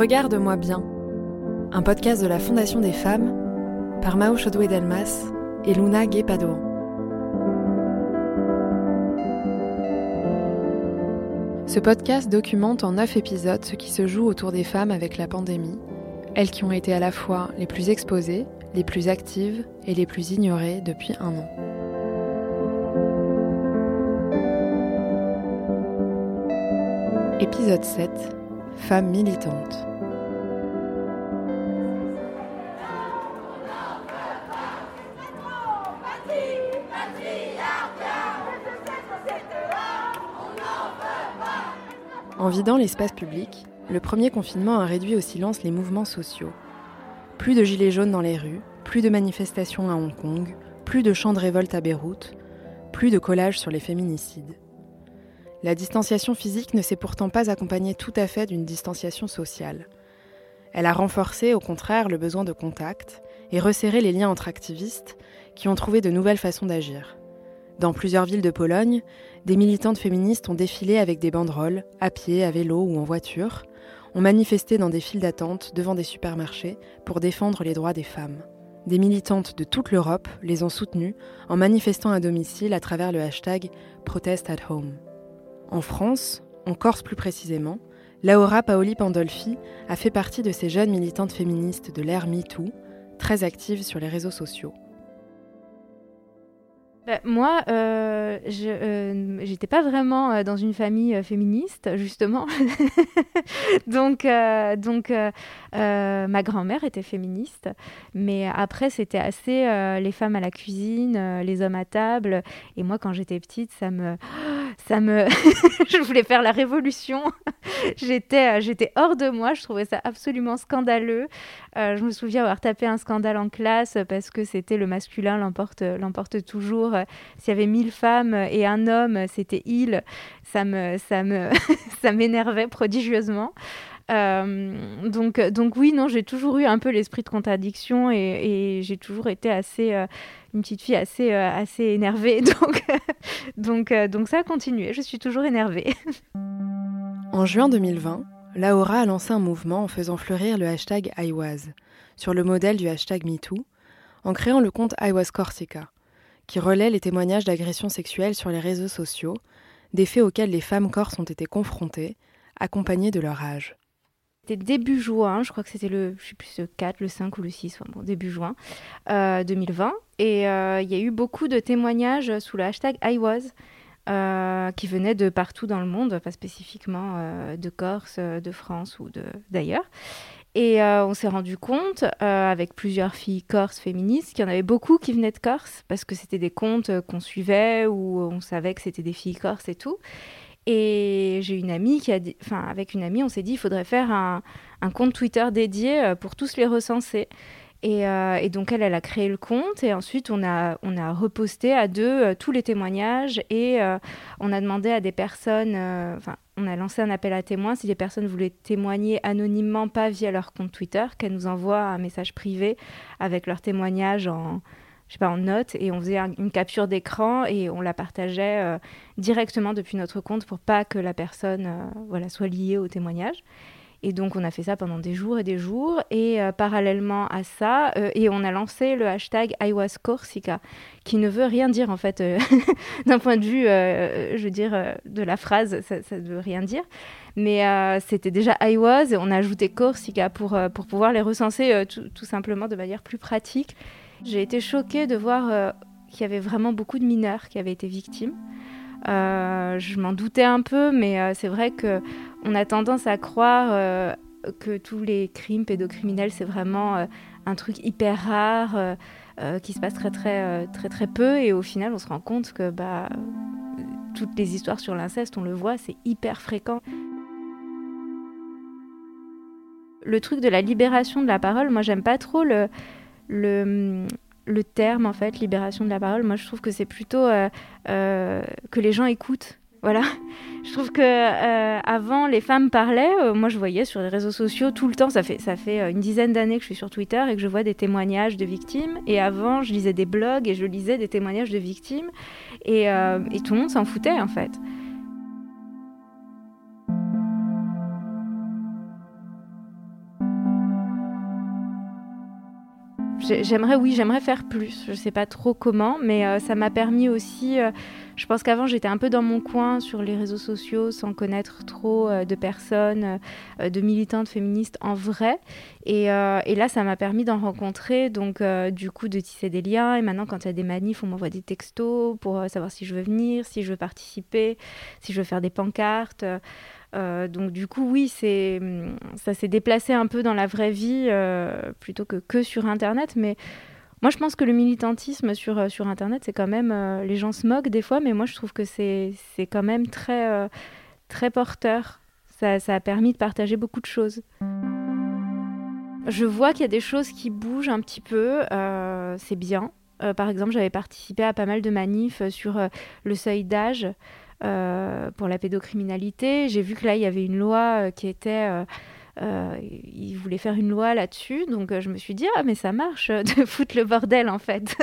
Regarde-moi bien, un podcast de la Fondation des femmes par Mao Chodoué Delmas et Luna Guépado. Ce podcast documente en neuf épisodes ce qui se joue autour des femmes avec la pandémie, elles qui ont été à la fois les plus exposées, les plus actives et les plus ignorées depuis un an. Épisode 7 Femmes militantes. En vidant l'espace public, le premier confinement a réduit au silence les mouvements sociaux. Plus de gilets jaunes dans les rues, plus de manifestations à Hong Kong, plus de chants de révolte à Beyrouth, plus de collages sur les féminicides. La distanciation physique ne s'est pourtant pas accompagnée tout à fait d'une distanciation sociale. Elle a renforcé au contraire le besoin de contact et resserré les liens entre activistes qui ont trouvé de nouvelles façons d'agir. Dans plusieurs villes de Pologne, des militantes féministes ont défilé avec des banderoles, à pied, à vélo ou en voiture, ont manifesté dans des files d'attente devant des supermarchés pour défendre les droits des femmes. Des militantes de toute l'Europe les ont soutenues en manifestant à domicile à travers le hashtag Protest at Home. En France, en Corse plus précisément, Laura Paoli Pandolfi a fait partie de ces jeunes militantes féministes de l'ère MeToo, très actives sur les réseaux sociaux. Bah, moi, euh, je n'étais euh, pas vraiment euh, dans une famille féministe, justement. donc, donc ma grand-mère était féministe, mais après, c'était assez les femmes à la cuisine, les hommes à table. Et moi, quand j'étais petite, ça me, ça me, je voulais faire la révolution. j'étais, hors de moi. Je trouvais ça absolument scandaleux. je me souviens avoir tapé un scandale en classe parce que c'était le masculin l'emporte toujours s'il y avait mille femmes et un homme, c'était il, ça me, ça me, ça m'énervait prodigieusement. Euh, donc, donc oui, non, j'ai toujours eu un peu l'esprit de contradiction et, j'ai toujours été assez euh, une petite fille assez, euh, assez énervée. Donc, donc, donc ça a continué. Je suis toujours énervée. En juin 2020, Laura a lancé un mouvement en faisant fleurir le hashtag IWAS, sur le modèle du hashtag MeToo, en créant le compte IWAS Corsica qui relaie les témoignages d'agressions sexuelles sur les réseaux sociaux, des faits auxquels les femmes corses ont été confrontées, accompagnées de leur âge. C'était début juin, je crois que c'était le, je plus, le 4, le 5 ou le 6, bon, début juin 2020. Euh, Et euh, il y a eu beaucoup de témoignages sous le hashtag IWAS. Euh, qui venaient de partout dans le monde, pas spécifiquement de Corse, de France ou d'ailleurs. Et euh, on s'est rendu compte, euh, avec plusieurs filles corses féministes, qu'il y en avait beaucoup qui venaient de Corse, parce que c'était des comptes euh, qu'on suivait, où on savait que c'était des filles corses et tout. Et j'ai une amie qui a dit, enfin, avec une amie, on s'est dit, il faudrait faire un, un compte Twitter dédié pour tous les recenser. Euh, et, donc elle, elle a créé le compte. Et ensuite on a, reposté à deux euh, tous les témoignages. Et euh, on a demandé à des personnes, enfin on a lancé un appel à témoins. Si des personnes voulaient témoigner anonymement, pas via leur compte Twitter, qu'elles nous envoient un message privé avec leur témoignage en, note et on faisait une capture d'écran et on la partageait directement depuis notre compte pour pas que la personne soit liée au témoignage. Et donc, on a fait ça pendant des jours et des jours. Et euh, parallèlement à ça, euh, et on a lancé le hashtag Corsica, qui ne veut rien dire, en fait, euh, d'un point de vue, je veux dire, de la phrase, ça ne veut rien dire. Mais c'était déjà iWas, et on a ajouté Corsica pour, pour pouvoir les recenser tout, simplement de manière plus pratique. J'ai été choquée de voir qu'il y avait vraiment beaucoup de mineurs qui avaient été victimes. Euh, je m'en doutais un peu, mais euh, c'est vrai que on a tendance à croire euh, que tous les crimes pédocriminels c'est vraiment un truc hyper rare qui se passe très très très très peu, et au final on se rend compte que bah toutes les histoires sur l'inceste, on le voit, c'est hyper fréquent. Le truc de la libération de la parole, moi j'aime pas trop le, le le terme en fait libération de la parole. Moi je trouve que c'est plutôt euh, euh, que les gens écoutent. Voilà. Je trouve que euh, avant les femmes parlaient. Moi je voyais sur les réseaux sociaux tout le temps. Ça fait ça fait une dizaine d'années que je suis sur Twitter et que je vois des témoignages de victimes. Et avant je lisais des blogs et je lisais des témoignages de victimes. Et, et tout le monde s'en foutait en fait J'aimerais, oui, j'aimerais faire plus. Je ne sais pas trop comment, mais euh, ça m'a permis aussi. Euh, je pense qu'avant, j'étais un peu dans mon coin sur les réseaux sociaux sans connaître trop euh, de personnes, de militantes féministes en vrai. Et, et là, ça m'a permis d'en rencontrer, donc du coup, de tisser des liens. Et maintenant, quand il y a des manifs, on m'envoie des textos pour savoir si je veux venir, si je veux participer, si je veux faire des pancartes. Euh, donc du coup, oui, c'est, ça s'est déplacé un peu dans la vraie vie euh, plutôt que, que sur Internet. Mais moi, je pense que le militantisme sur, euh, sur Internet, c'est quand même... les gens se moquent des fois, mais moi, je trouve que c'est, c'est quand même très, très porteur. Ça, ça a permis de partager beaucoup de choses. Je vois qu'il y a des choses qui bougent un petit peu, c'est bien. par exemple, j'avais participé à pas mal de manifs sur le seuil d'âge. Euh, pour la pédocriminalité. J'ai vu que là, il y avait une loi euh, qui était... Euh, euh, ils voulaient faire une loi là-dessus, donc je me suis dit ah mais ça marche de foutre le bordel en fait.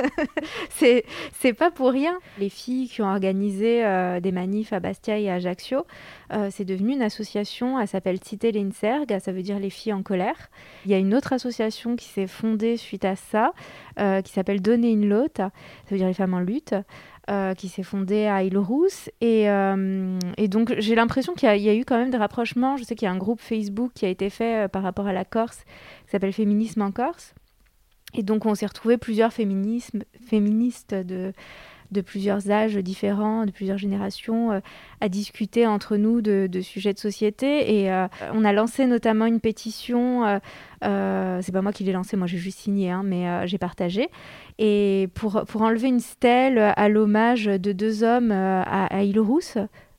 c'est pas pour rien. Les filles qui ont organisé des manifs à Bastia et à Ajaccio, c'est devenu une association. Elle s'appelle Cité l'Inserg, ça veut dire les filles en colère. Il y a une autre association qui s'est fondée suite à ça, qui s'appelle Donner une lote, ça veut dire les femmes en lutte. Euh, qui s'est fondée à Île-Rousse. Et, euh, et, donc, j'ai l'impression qu'il y, a eu quand même des rapprochements. Je sais qu'il y a un groupe Facebook qui a été fait euh, par rapport à la Corse, qui s'appelle Féminisme en Corse. Et donc, on s'est retrouvés plusieurs féministes de, de plusieurs âges différents, de plusieurs générations, euh, à discuter entre nous de, sujets de société. Et euh, on a lancé notamment une pétition. Euh, c'est pas moi qui l'ai lancée, moi j'ai juste signé, hein, mais j'ai partagé. Et pour, pour enlever une stèle à l'hommage de deux hommes à,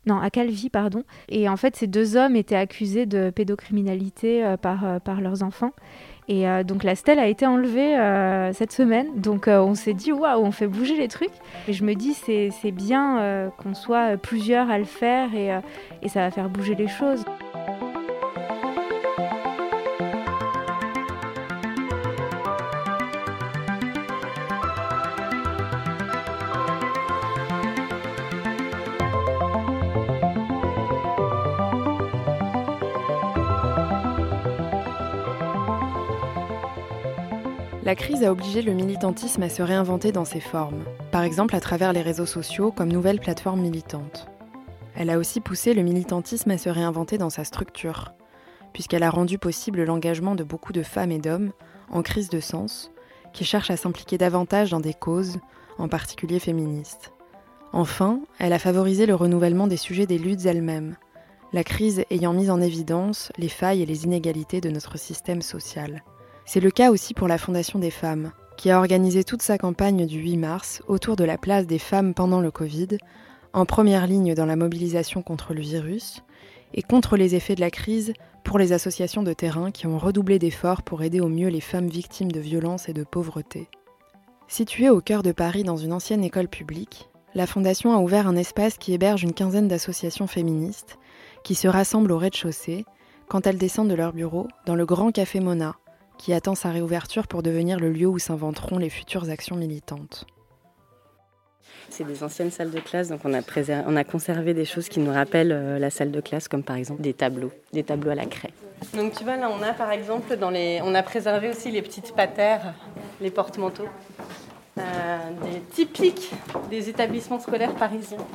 non, à Calvi, pardon. Et en fait, ces deux hommes étaient accusés de pédocriminalité par, par leurs enfants. Et euh, donc la stèle a été enlevée euh, cette semaine. Donc euh, on s'est dit, waouh, on fait bouger les trucs. Et je me dis, c'est bien qu'on soit plusieurs à le faire et, et ça va faire bouger les choses. La crise a obligé le militantisme à se réinventer dans ses formes, par exemple à travers les réseaux sociaux comme nouvelle plateforme militante. Elle a aussi poussé le militantisme à se réinventer dans sa structure, puisqu'elle a rendu possible l'engagement de beaucoup de femmes et d'hommes en crise de sens, qui cherchent à s'impliquer davantage dans des causes, en particulier féministes. Enfin, elle a favorisé le renouvellement des sujets des luttes elles-mêmes, la crise ayant mis en évidence les failles et les inégalités de notre système social. C'est le cas aussi pour la Fondation des femmes, qui a organisé toute sa campagne du 8 mars autour de la place des femmes pendant le Covid, en première ligne dans la mobilisation contre le virus, et contre les effets de la crise pour les associations de terrain qui ont redoublé d'efforts pour aider au mieux les femmes victimes de violences et de pauvreté. Située au cœur de Paris dans une ancienne école publique, la Fondation a ouvert un espace qui héberge une quinzaine d'associations féministes qui se rassemblent au rez-de-chaussée quand elles descendent de leur bureau dans le Grand Café Mona, qui attend sa réouverture pour devenir le lieu où s'inventeront les futures actions militantes. C'est des anciennes salles de classe, donc on a, on a conservé des choses qui nous rappellent euh, la salle de classe, comme par exemple des tableaux, des tableaux à la craie. Donc tu vois, là on a par exemple, dans les... on a préservé aussi les petites patères, les porte-manteaux, euh, des typiques des établissements scolaires parisiens.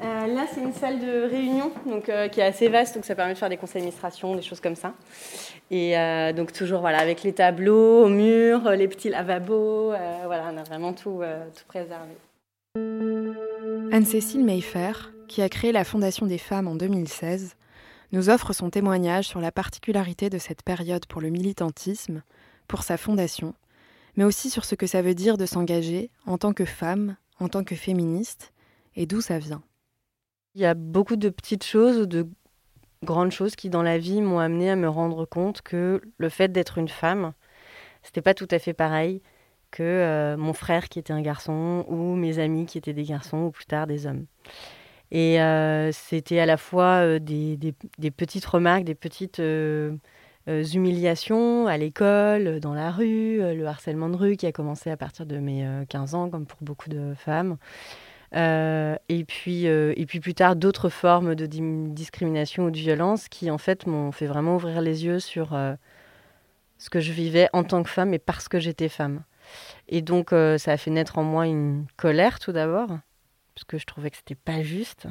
Euh, là, c'est une salle de réunion donc, euh, qui est assez vaste, donc ça permet de faire des conseils d'administration, des choses comme ça. Et euh, donc toujours voilà, avec les tableaux au mur, les petits lavabos, voilà, on a vraiment tout, tout préservé. Anne-Cécile Mayfair, qui a créé la Fondation des femmes en 2016, nous offre son témoignage sur la particularité de cette période pour le militantisme, pour sa fondation, mais aussi sur ce que ça veut dire de s'engager en tant que femme, en tant que féministe, et d'où ça vient. Il y a beaucoup de petites choses ou de grandes choses qui, dans la vie, m'ont amené à me rendre compte que le fait d'être une femme, c'était pas tout à fait pareil que euh, mon frère qui était un garçon ou mes amis qui étaient des garçons ou plus tard des hommes. Et euh, c'était à la fois euh, des, des, petites remarques, des petites humiliations à l'école, dans la rue, le harcèlement de rue qui a commencé à partir de mes 15 ans, comme pour beaucoup de femmes. Euh, et, puis, euh, et puis plus tard, d'autres formes de discrimination ou de violence qui, en fait, m'ont fait vraiment ouvrir les yeux sur, euh, ce que je vivais en tant que femme et parce que j'étais femme. Et donc, ça a fait naître en moi une colère tout d'abord, parce que je trouvais que c'était pas juste.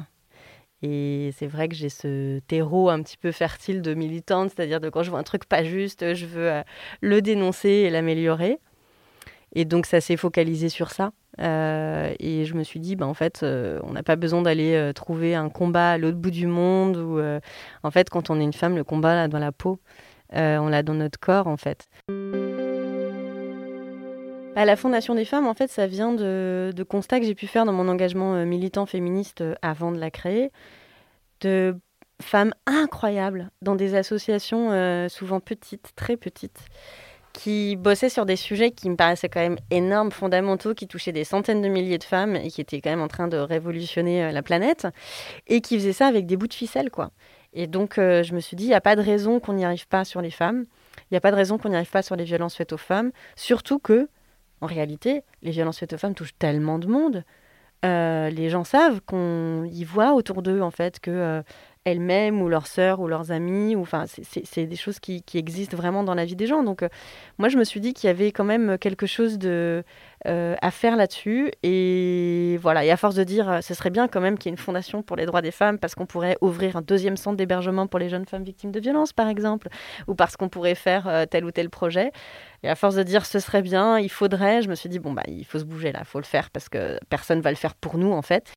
Et c'est vrai que j'ai ce terreau un petit peu fertile de militante, c'est-à-dire de quand je vois un truc pas juste, je veux le dénoncer et l'améliorer. Et donc, ça s'est focalisé sur ça. Euh, et je me suis dit, bah, en fait, on n'a pas besoin d'aller trouver un combat à l'autre bout du monde. Ou, en fait, quand on est une femme, le combat là, dans la peau, on l'a dans notre corps, en fait. À la Fondation des femmes, en fait, ça vient de, constats que j'ai pu faire dans mon engagement euh, militant féministe euh, avant de la créer, de femmes incroyables dans des associations euh, souvent petites, très petites, qui bossaient sur des sujets qui me paraissaient quand même énormes, fondamentaux, qui touchaient des centaines de milliers de femmes et qui étaient quand même en train de révolutionner la planète, et qui faisaient ça avec des bouts de ficelle, quoi. Et donc, je me suis dit, il n'y a pas de raison qu'on n'y arrive pas sur les femmes. Il n'y a pas de raison qu'on n'y arrive pas sur les violences faites aux femmes. Surtout que en réalité, les violences faites aux femmes touchent tellement de monde. Euh, les gens savent qu'on y voit autour d'eux en fait que euh, elles-mêmes ou leurs sœurs ou leurs amis ou enfin c'est des choses qui, existent vraiment dans la vie des gens. Donc euh, moi je me suis dit qu'il y avait quand même quelque chose de à faire là-dessus. Et voilà. Et à force de dire ce serait bien quand même qu'il y ait une fondation pour les droits des femmes parce qu'on pourrait ouvrir un deuxième centre d'hébergement pour les jeunes femmes victimes de violences par exemple ou parce qu'on pourrait faire tel ou tel projet. Et à force de dire ce serait bien, il faudrait, je me suis dit bon bah il faut se bouger là, il faut le faire parce que personne va le faire pour nous en fait.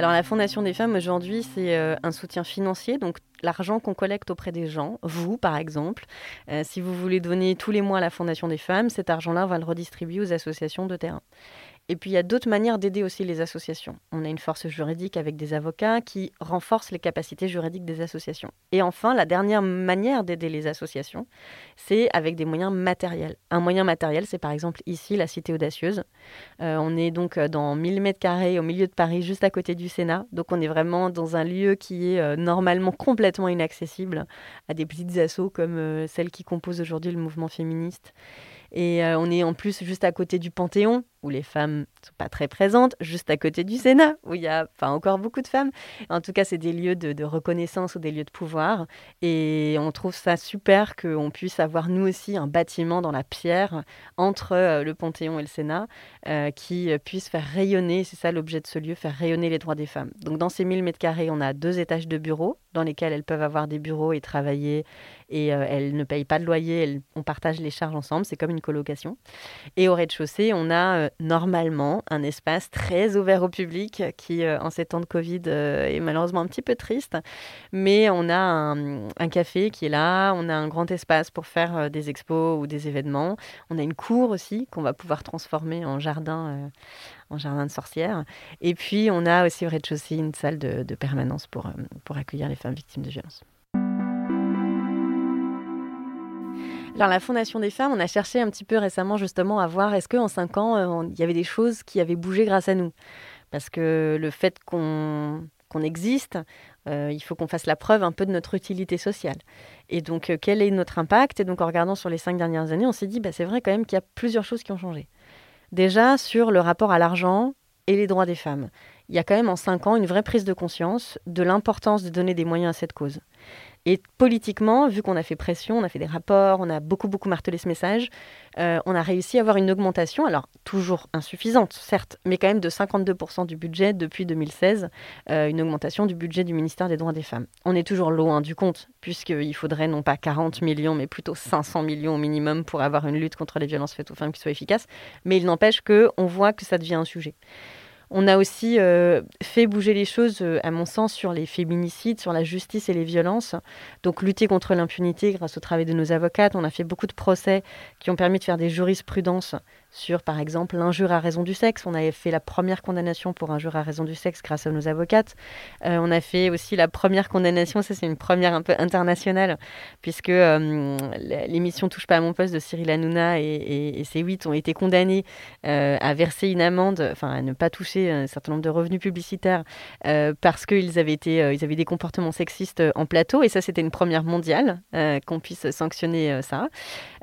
Alors la Fondation des femmes aujourd'hui, c'est euh, un soutien financier, donc l'argent qu'on collecte auprès des gens, vous par exemple, euh, si vous voulez donner tous les mois à la Fondation des femmes, cet argent-là, on va le redistribuer aux associations de terrain. Et puis il y a d'autres manières d'aider aussi les associations. On a une force juridique avec des avocats qui renforcent les capacités juridiques des associations. Et enfin, la dernière manière d'aider les associations, c'est avec des moyens matériels. Un moyen matériel, c'est par exemple ici la Cité Audacieuse. Euh, on est donc euh, dans 1000 mètres carrés au milieu de Paris, juste à côté du Sénat. Donc on est vraiment dans un lieu qui est euh, normalement complètement inaccessible à des petites assos comme celles qui composent aujourd'hui le mouvement féministe. Et on est en plus juste à côté du Panthéon, où les femmes ne sont pas très présentes, juste à côté du Sénat, où il y a enfin, encore beaucoup de femmes. En tout cas, c'est des lieux de, reconnaissance ou des lieux de pouvoir. Et on trouve ça super qu'on puisse avoir, nous aussi, un bâtiment dans la pierre entre euh, le Panthéon et le Sénat euh, qui puisse faire rayonner, c'est ça l'objet de ce lieu, faire rayonner les droits des femmes. Donc, dans ces 1000 mètres carrés, on a deux étages de bureaux dans lesquels elles peuvent avoir des bureaux et travailler. Et euh, elles ne payent pas de loyer, on partage les charges ensemble, c'est comme une colocation. Et au rez-de-chaussée, on a normalement un espace très ouvert au public qui, euh, en ces temps de Covid, euh, est malheureusement un petit peu triste. Mais on a un, café qui est là, on a un grand espace pour faire euh, des expos ou des événements. On a une cour aussi qu'on va pouvoir transformer en jardin en jardin de sorcières. Et puis, on a aussi au rez-de-chaussée une salle de, permanence pour, pour accueillir les femmes victimes de violences. Alors la Fondation des femmes, on a cherché un petit peu récemment justement à voir est-ce qu'en cinq ans, euh, il y avait des choses qui avaient bougé grâce à nous. Parce que le fait qu'on existe, euh, il faut qu'on fasse la preuve un peu de notre utilité sociale. Et donc, euh, quel est notre impact? Et donc, en regardant sur les cinq dernières années, on s'est dit, bah, c'est vrai quand même qu'il y a plusieurs choses qui ont changé. Déjà, sur le rapport à l'argent et les droits des femmes. Il y a quand même en cinq ans une vraie prise de conscience de l'importance de donner des moyens à cette cause. Et politiquement, vu qu'on a fait pression, on a fait des rapports, on a beaucoup, beaucoup martelé ce message, euh, on a réussi à avoir une augmentation, alors toujours insuffisante, certes, mais quand même de 52% du budget depuis 2016, euh, une augmentation du budget du ministère des droits des femmes. On est toujours loin du compte, puisqu'il faudrait non pas 40 millions, mais plutôt 500 millions au minimum pour avoir une lutte contre les violences faites aux femmes qui soit efficace. Mais il n'empêche qu'on voit que ça devient un sujet. On a aussi euh, fait bouger les choses, euh, à mon sens, sur les féminicides, sur la justice et les violences. Donc lutter contre l'impunité grâce au travail de nos avocates. On a fait beaucoup de procès qui ont permis de faire des jurisprudences sur, par exemple, l'injure à raison du sexe. On avait fait la première condamnation pour injure à raison du sexe grâce à nos avocates. Euh, on a fait aussi la première condamnation, ça c'est une première un peu internationale, puisque euh, l'émission Touche pas à mon poste de Cyril Hanouna et, et, ses huit ont été condamnés euh, à verser une amende, enfin à ne pas toucher un certain nombre de revenus publicitaires parce qu'ils avaient, avaient des comportements sexistes en plateau. Et ça, c'était une première mondiale qu'on puisse sanctionner ça.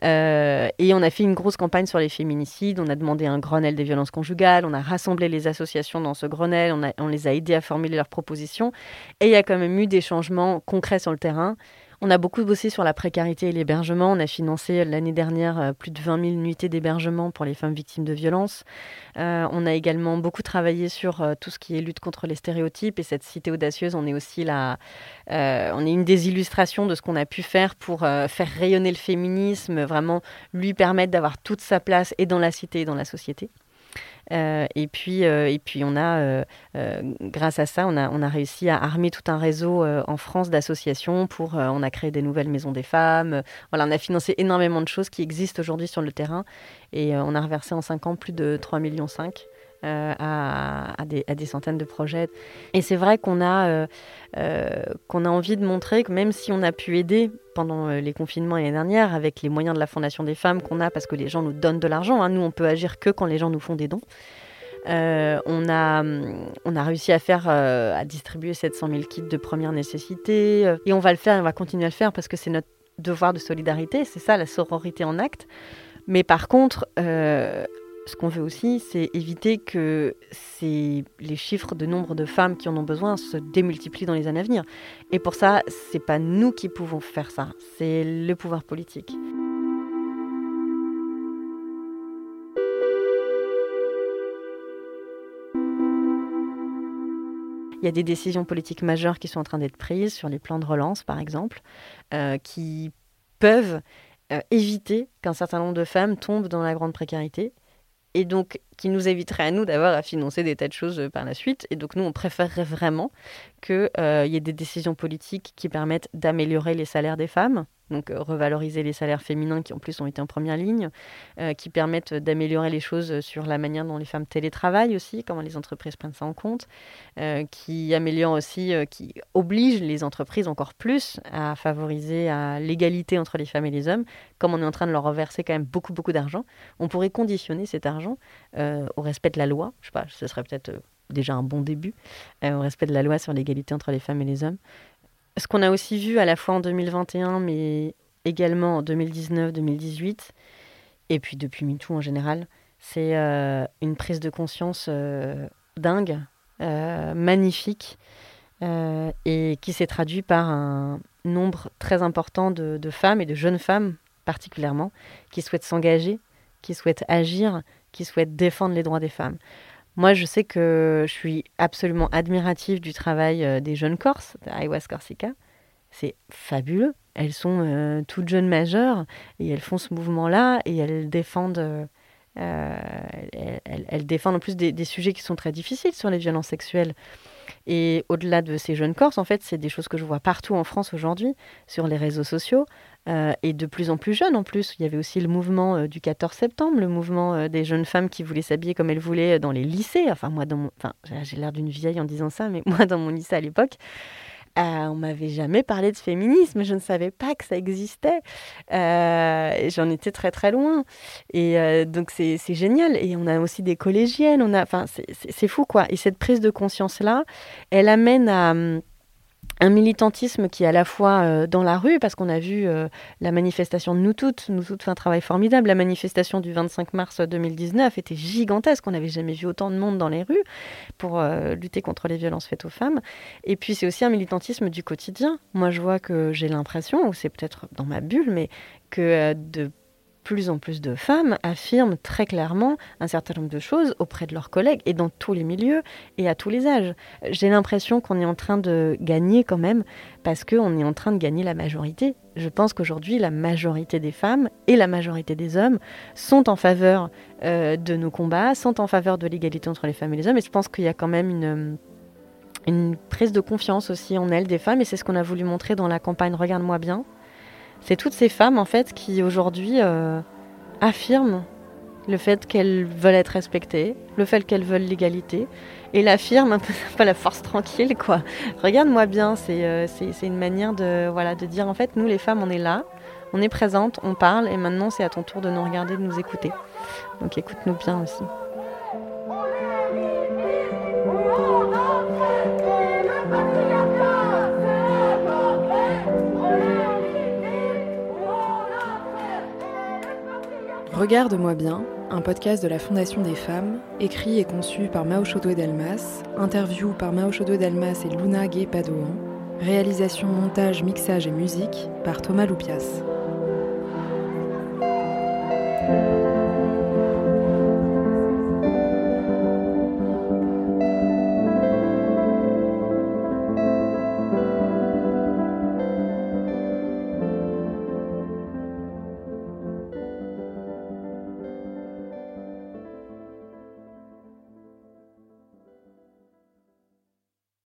et on a fait une grosse campagne sur les féminicides on a demandé un Grenelle des violences conjugales, on a rassemblé les associations dans ce Grenelle, on, on les a aidés à formuler leurs propositions. Et il y a quand même eu des changements concrets sur le terrain. On a beaucoup bossé sur la précarité et l'hébergement. On a financé l'année dernière euh, plus de 20 000 unités d'hébergement pour les femmes victimes de violences. Euh, on a également beaucoup travaillé sur euh, tout ce qui est lutte contre les stéréotypes. Et cette cité audacieuse, on est aussi la, on est une des illustrations de ce qu'on a pu faire pour faire rayonner le féminisme, vraiment lui permettre d'avoir toute sa place et dans la cité et dans la société. Euh, et, puis, euh, et puis, on a, euh, grâce à ça, on a, réussi à armer tout un réseau en France d'associations pour. on a créé des nouvelles maisons des femmes. on a financé énormément de choses qui existent aujourd'hui sur le terrain. Et on a reversé en 5 ans plus de 3,5 millions. Euh, à, des, centaines de projets. Et c'est vrai qu'on a, euh, euh, qu'on a envie de montrer que même si on a pu aider pendant les confinements l'année dernière avec les moyens de la Fondation des femmes qu'on a parce que les gens nous donnent de l'argent, hein, nous on peut agir que quand les gens nous font des dons. on, a, on a réussi à faire, à distribuer 700 000 kits de première nécessité. et on va le faire, on va continuer à le faire parce que c'est notre devoir de solidarité. C'est ça, la sororité en acte. Mais par contre, ce qu'on veut aussi, c'est éviter que les chiffres de nombre de femmes qui en ont besoin se démultiplient dans les années à venir. Et pour ça, c'est pas nous qui pouvons faire ça, c'est le pouvoir politique. Il y a des décisions politiques majeures qui sont en train d'être prises sur les plans de relance, par exemple, euh, qui peuvent euh, éviter qu'un certain nombre de femmes tombent dans la grande précarité et donc qui nous éviterait à nous d'avoir à financer des tas de choses euh, par la suite. Et donc nous, on préférerait vraiment qu'il euh, y ait des décisions politiques qui permettent d'améliorer les salaires des femmes, donc euh, revaloriser les salaires féminins qui en plus ont été en première ligne, qui permettent d'améliorer les choses sur la manière dont les femmes télétravaillent aussi, comment les entreprises prennent ça en compte, qui améliorent aussi, qui obligent les entreprises encore plus à favoriser l'égalité entre les femmes et les hommes, comme on est en train de leur reverser quand même beaucoup beaucoup d'argent. On pourrait conditionner cet argent au respect de la loi. Je sais pas, ce serait peut-être déjà un bon début, au respect de la loi sur l'égalité entre les femmes et les hommes. Ce qu'on a aussi vu à la fois en 2021, mais également en 2019-2018, et puis depuis MeToo en général, c'est euh, une prise de conscience euh, dingue, euh, magnifique, et qui s'est traduit par un nombre très important de, femmes et de jeunes femmes particulièrement, qui souhaitent s'engager, qui souhaitent agir, qui souhaitent défendre les droits des femmes. Moi, je sais que je suis absolument admirative du travail euh, des jeunes Corses, de Corsica. C'est fabuleux. Elles sont euh, toutes jeunes majeures et elles font ce mouvement-là et elles défendent, euh, défendent en plus des, sujets qui sont très difficiles sur les violences sexuelles. Et au-delà de ces jeunes Corses, en fait, c'est des choses que je vois partout en France aujourd'hui, sur les réseaux sociaux. Euh, et de plus en plus jeunes en plus. Il y avait aussi le mouvement euh, du 14 septembre, le mouvement euh, des jeunes femmes qui voulaient s'habiller comme elles voulaient dans les lycées. Enfin, moi, j'ai l'air d'une vieille en disant ça, mais moi, dans mon lycée à l'époque, on m'avait jamais parlé de féminisme, je ne savais pas que ça existait. J'en étais très très loin. Et donc c'est génial. Et on a aussi des collégiennes, enfin c'est fou quoi. Et cette prise de conscience là, elle amène à hum, un militantisme qui est à la fois euh, dans la rue, parce qu'on a vu euh, la manifestation de Nous Toutes, Nous Toutes fait un travail formidable, la manifestation du 25 mars 2019 était gigantesque, on n'avait jamais vu autant de monde dans les rues pour euh, lutter contre les violences faites aux femmes. Et puis c'est aussi un militantisme du quotidien. Moi je vois que j'ai l'impression, ou c'est peut-être dans ma bulle, mais que de plus en plus de femmes affirment très clairement un certain nombre de choses auprès de leurs collègues et dans tous les milieux et à tous les âges. J'ai l'impression qu'on est en train de gagner quand même parce qu'on est en train de gagner la majorité. Je pense qu'aujourd'hui, la majorité des femmes et la majorité des hommes sont en faveur euh, de nos combats, sont en faveur de l'égalité entre les femmes et les hommes. Et je pense qu'il y a quand même une, une prise de confiance aussi en elles des femmes. Et c'est ce qu'on a voulu montrer dans la campagne Regarde-moi bien, c'est toutes ces femmes en fait qui aujourd'hui euh, affirment le fait qu'elles veulent être respectées, le fait qu'elles veulent l'égalité, et l'affirment un peu, la force tranquille quoi. Regarde-moi bien, euh, c'est une manière de voilà de dire en fait nous les femmes on est là, on est présentes, on parle, et maintenant c'est à ton tour de nous regarder, de nous écouter. Donc écoute-nous bien aussi. Regarde-moi bien, un podcast de la Fondation des femmes, écrit et conçu par Mao Chodoué Delmas, interview par Mao Chodoué Delmas et Luna Gay Padoan, Réalisation, montage, mixage et musique par Thomas Loupias.